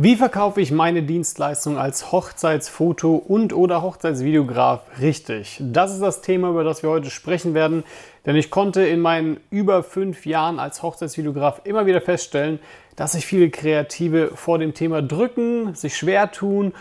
Wie verkaufe ich meine Dienstleistung als Hochzeitsfoto und oder Hochzeitsvideograf richtig? Das ist das Thema, über das wir heute sprechen werden, denn ich konnte in meinen über fünf Jahren als Hochzeitsvideograf immer wieder feststellen, dass sich viele Kreative vor dem Thema drücken, sich schwer tun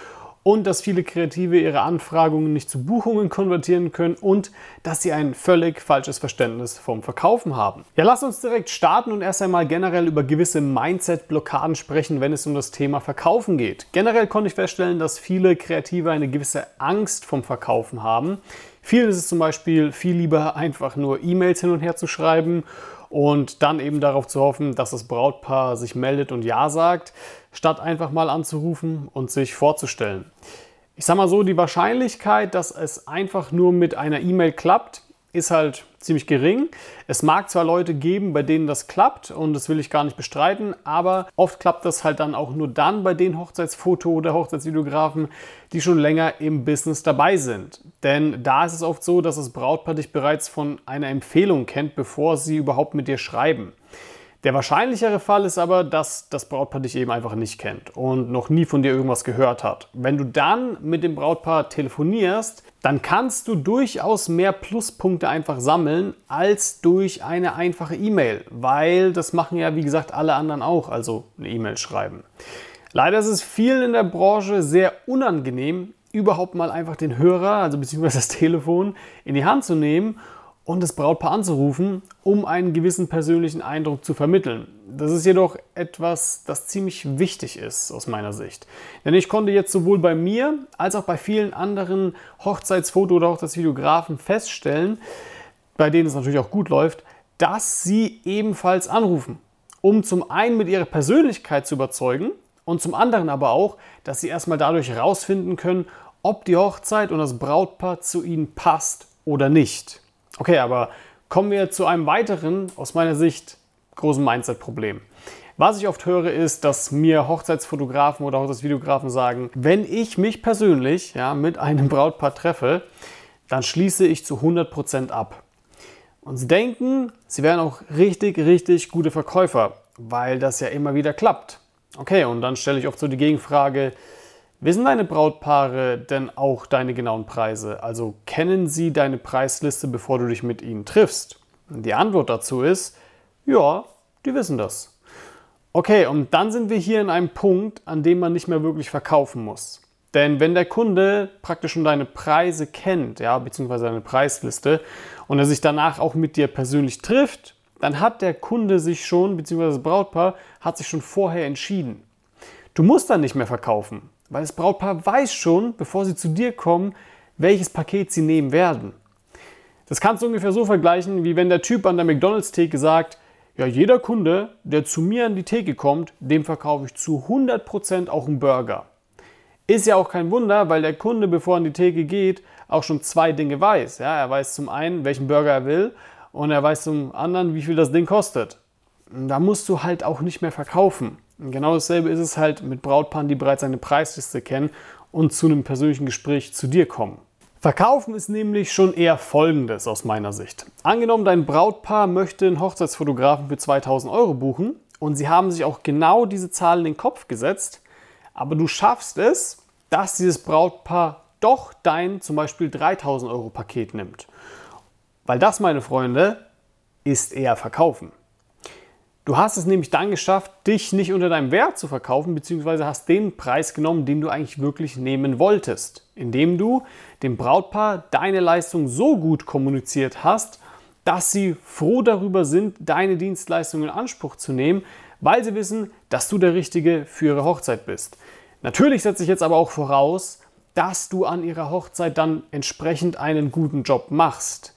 und dass viele Kreative ihre Anfragungen nicht zu Buchungen konvertieren können und dass sie ein völlig falsches Verständnis vom Verkaufen haben. Ja, lass uns direkt starten und erst einmal generell über gewisse Mindset-Blockaden sprechen, wenn es um das Thema Verkaufen geht. Generell konnte ich feststellen, dass viele Kreative eine gewisse Angst vom Verkaufen haben. Vielen ist es zum Beispiel viel lieber einfach nur E-Mails hin und her zu schreiben und dann eben darauf zu hoffen, dass das Brautpaar sich meldet und Ja sagt, statt einfach mal anzurufen und sich vorzustellen. Ich sage mal so, die Wahrscheinlichkeit, dass es einfach nur mit einer E-Mail klappt, ist halt ziemlich gering. Es mag zwar Leute geben, bei denen das klappt und das will ich gar nicht bestreiten, aber oft klappt das halt dann auch nur dann bei den Hochzeitsfoto- oder Hochzeitsvideografen, die schon länger im Business dabei sind. Denn da ist es oft so, dass das Brautpaar dich bereits von einer Empfehlung kennt, bevor sie überhaupt mit dir schreiben. Der wahrscheinlichere Fall ist aber, dass das Brautpaar dich eben einfach nicht kennt und noch nie von dir irgendwas gehört hat. Wenn du dann mit dem Brautpaar telefonierst, dann kannst du durchaus mehr Pluspunkte einfach sammeln als durch eine einfache E-Mail, weil das machen ja wie gesagt alle anderen auch, also eine E-Mail schreiben. Leider ist es vielen in der Branche sehr unangenehm, überhaupt mal einfach den Hörer, also beziehungsweise das Telefon in die Hand zu nehmen und das Brautpaar anzurufen, um einen gewissen persönlichen Eindruck zu vermitteln. Das ist jedoch etwas, das ziemlich wichtig ist aus meiner Sicht. Denn ich konnte jetzt sowohl bei mir als auch bei vielen anderen Hochzeitsfoto- oder Hochzeitsvideografen feststellen, bei denen es natürlich auch gut läuft, dass sie ebenfalls anrufen, um zum einen mit ihrer Persönlichkeit zu überzeugen und zum anderen aber auch, dass sie erstmal dadurch herausfinden können, ob die Hochzeit und das Brautpaar zu ihnen passt oder nicht. Okay, aber kommen wir zu einem weiteren, aus meiner Sicht, großen Mindset-Problem. Was ich oft höre, ist, dass mir Hochzeitsfotografen oder Hochzeitsvideografen sagen, wenn ich mich persönlich ja, mit einem Brautpaar treffe, dann schließe ich zu 100% ab. Und sie denken, sie wären auch richtig, richtig gute Verkäufer, weil das ja immer wieder klappt. Okay, und dann stelle ich oft so die Gegenfrage, Wissen deine Brautpaare denn auch deine genauen Preise? Also kennen sie deine Preisliste, bevor du dich mit ihnen triffst? Die Antwort dazu ist, ja, die wissen das. Okay, und dann sind wir hier in einem Punkt, an dem man nicht mehr wirklich verkaufen muss. Denn wenn der Kunde praktisch schon deine Preise kennt, ja, beziehungsweise deine Preisliste, und er sich danach auch mit dir persönlich trifft, dann hat der Kunde sich schon, beziehungsweise das Brautpaar, hat sich schon vorher entschieden. Du musst dann nicht mehr verkaufen. Weil das Brautpaar weiß schon, bevor sie zu dir kommen, welches Paket sie nehmen werden. Das kannst du ungefähr so vergleichen, wie wenn der Typ an der McDonalds-Theke sagt, ja, jeder Kunde, der zu mir an die Theke kommt, dem verkaufe ich zu 100% auch einen Burger. Ist ja auch kein Wunder, weil der Kunde, bevor er an die Theke geht, auch schon zwei Dinge weiß. Ja, er weiß zum einen, welchen Burger er will und er weiß zum anderen, wie viel das Ding kostet. Da musst du halt auch nicht mehr verkaufen. Genau dasselbe ist es halt mit Brautpaaren, die bereits eine Preisliste kennen und zu einem persönlichen Gespräch zu dir kommen. Verkaufen ist nämlich schon eher folgendes aus meiner Sicht. Angenommen, dein Brautpaar möchte einen Hochzeitsfotografen für 2000 Euro buchen und sie haben sich auch genau diese Zahl in den Kopf gesetzt, aber du schaffst es, dass dieses Brautpaar doch dein zum Beispiel 3000 Euro Paket nimmt. Weil das, meine Freunde, ist eher Verkaufen. Du hast es nämlich dann geschafft, dich nicht unter deinem Wert zu verkaufen, beziehungsweise hast den Preis genommen, den du eigentlich wirklich nehmen wolltest, indem du dem Brautpaar deine Leistung so gut kommuniziert hast, dass sie froh darüber sind, deine Dienstleistung in Anspruch zu nehmen, weil sie wissen, dass du der Richtige für ihre Hochzeit bist. Natürlich setze ich jetzt aber auch voraus, dass du an ihrer Hochzeit dann entsprechend einen guten Job machst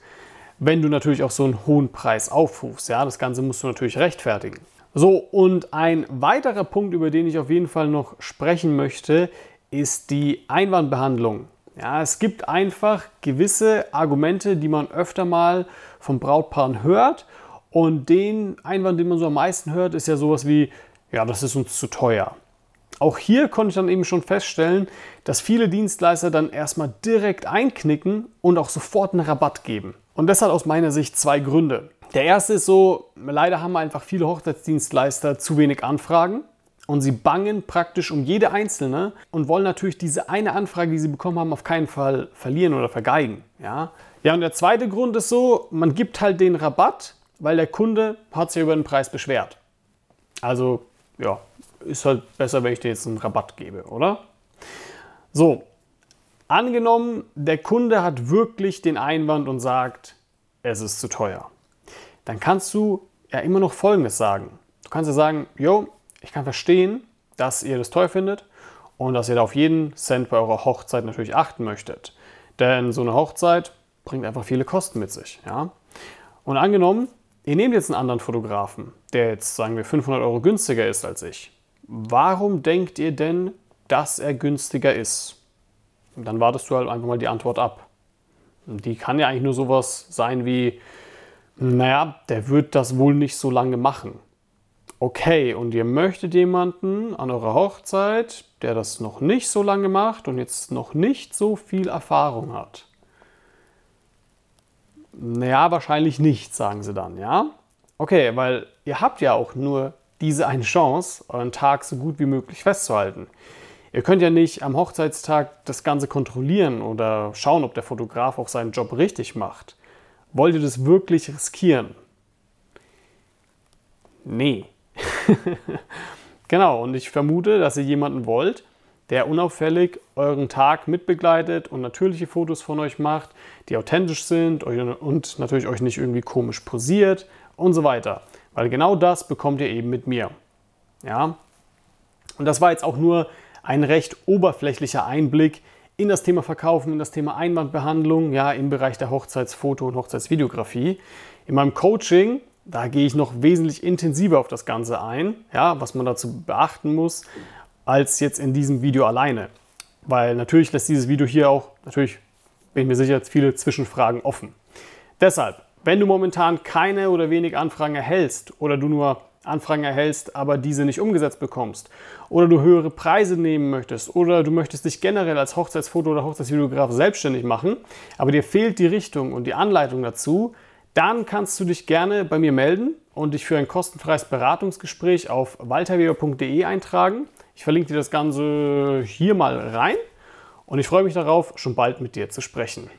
wenn du natürlich auch so einen hohen Preis aufrufst. Ja, das Ganze musst du natürlich rechtfertigen. So, und ein weiterer Punkt, über den ich auf jeden Fall noch sprechen möchte, ist die Einwandbehandlung. Ja, es gibt einfach gewisse Argumente, die man öfter mal von Brautpaaren hört. Und den Einwand, den man so am meisten hört, ist ja sowas wie, ja, das ist uns zu teuer. Auch hier konnte ich dann eben schon feststellen, dass viele Dienstleister dann erstmal direkt einknicken und auch sofort einen Rabatt geben. Und das hat aus meiner Sicht zwei Gründe. Der erste ist so, leider haben einfach viele Hochzeitsdienstleister zu wenig Anfragen. und sie bangen praktisch um jede einzelne und wollen natürlich diese eine Anfrage, die sie bekommen haben, auf keinen Fall verlieren oder vergeigen. Ja, ja und der zweite Grund ist so, man gibt halt den Rabatt, weil der Kunde hat sich über den Preis beschwert. Also ja, ist halt besser, wenn ich dir jetzt einen Rabatt gebe, oder? So, angenommen, der Kunde hat wirklich den Einwand und sagt, es ist zu teuer. Dann kannst du ja immer noch Folgendes sagen. Du kannst ja sagen, jo, ich kann verstehen, dass ihr das teuer findet und dass ihr da auf jeden Cent bei eurer Hochzeit natürlich achten möchtet. Denn so eine Hochzeit bringt einfach viele Kosten mit sich. Ja? Und angenommen, ihr nehmt jetzt einen anderen Fotografen, der jetzt, sagen wir, 500 Euro günstiger ist als ich. Warum denkt ihr denn, dass er günstiger ist? Und dann wartest du halt einfach mal die Antwort ab. Und die kann ja eigentlich nur sowas sein wie, naja, der wird das wohl nicht so lange machen. Okay, und ihr möchtet jemanden an eurer Hochzeit, der das noch nicht so lange macht und jetzt noch nicht so viel Erfahrung hat. Naja, wahrscheinlich nicht, sagen sie dann, ja? Okay, weil ihr habt ja auch nur diese eine Chance, euren Tag so gut wie möglich festzuhalten. Ihr könnt ja nicht am Hochzeitstag das Ganze kontrollieren oder schauen, ob der Fotograf auch seinen Job richtig macht. Wollt ihr das wirklich riskieren? Nee. genau, und ich vermute, dass ihr jemanden wollt, der unauffällig euren Tag mitbegleitet und natürliche Fotos von euch macht, die authentisch sind und natürlich euch nicht irgendwie komisch posiert und so weiter. Weil genau das bekommt ihr eben mit mir. Ja? Und das war jetzt auch nur ein recht oberflächlicher Einblick in das Thema Verkaufen, in das Thema Einwandbehandlung, ja, im Bereich der Hochzeitsfoto- und Hochzeitsvideografie. In meinem Coaching, da gehe ich noch wesentlich intensiver auf das Ganze ein, ja, was man dazu beachten muss, als jetzt in diesem Video alleine. Weil natürlich lässt dieses Video hier auch, natürlich bin ich mir sicher, viele Zwischenfragen offen. Deshalb, wenn du momentan keine oder wenig Anfragen erhältst oder du nur Anfragen erhältst, aber diese nicht umgesetzt bekommst oder du höhere Preise nehmen möchtest oder du möchtest dich generell als Hochzeitsfoto- oder Hochzeitsvideograf selbstständig machen, aber dir fehlt die Richtung und die Anleitung dazu, dann kannst du dich gerne bei mir melden und dich für ein kostenfreies Beratungsgespräch auf walterweber.de eintragen. Ich verlinke dir das Ganze hier mal rein und ich freue mich darauf, schon bald mit dir zu sprechen.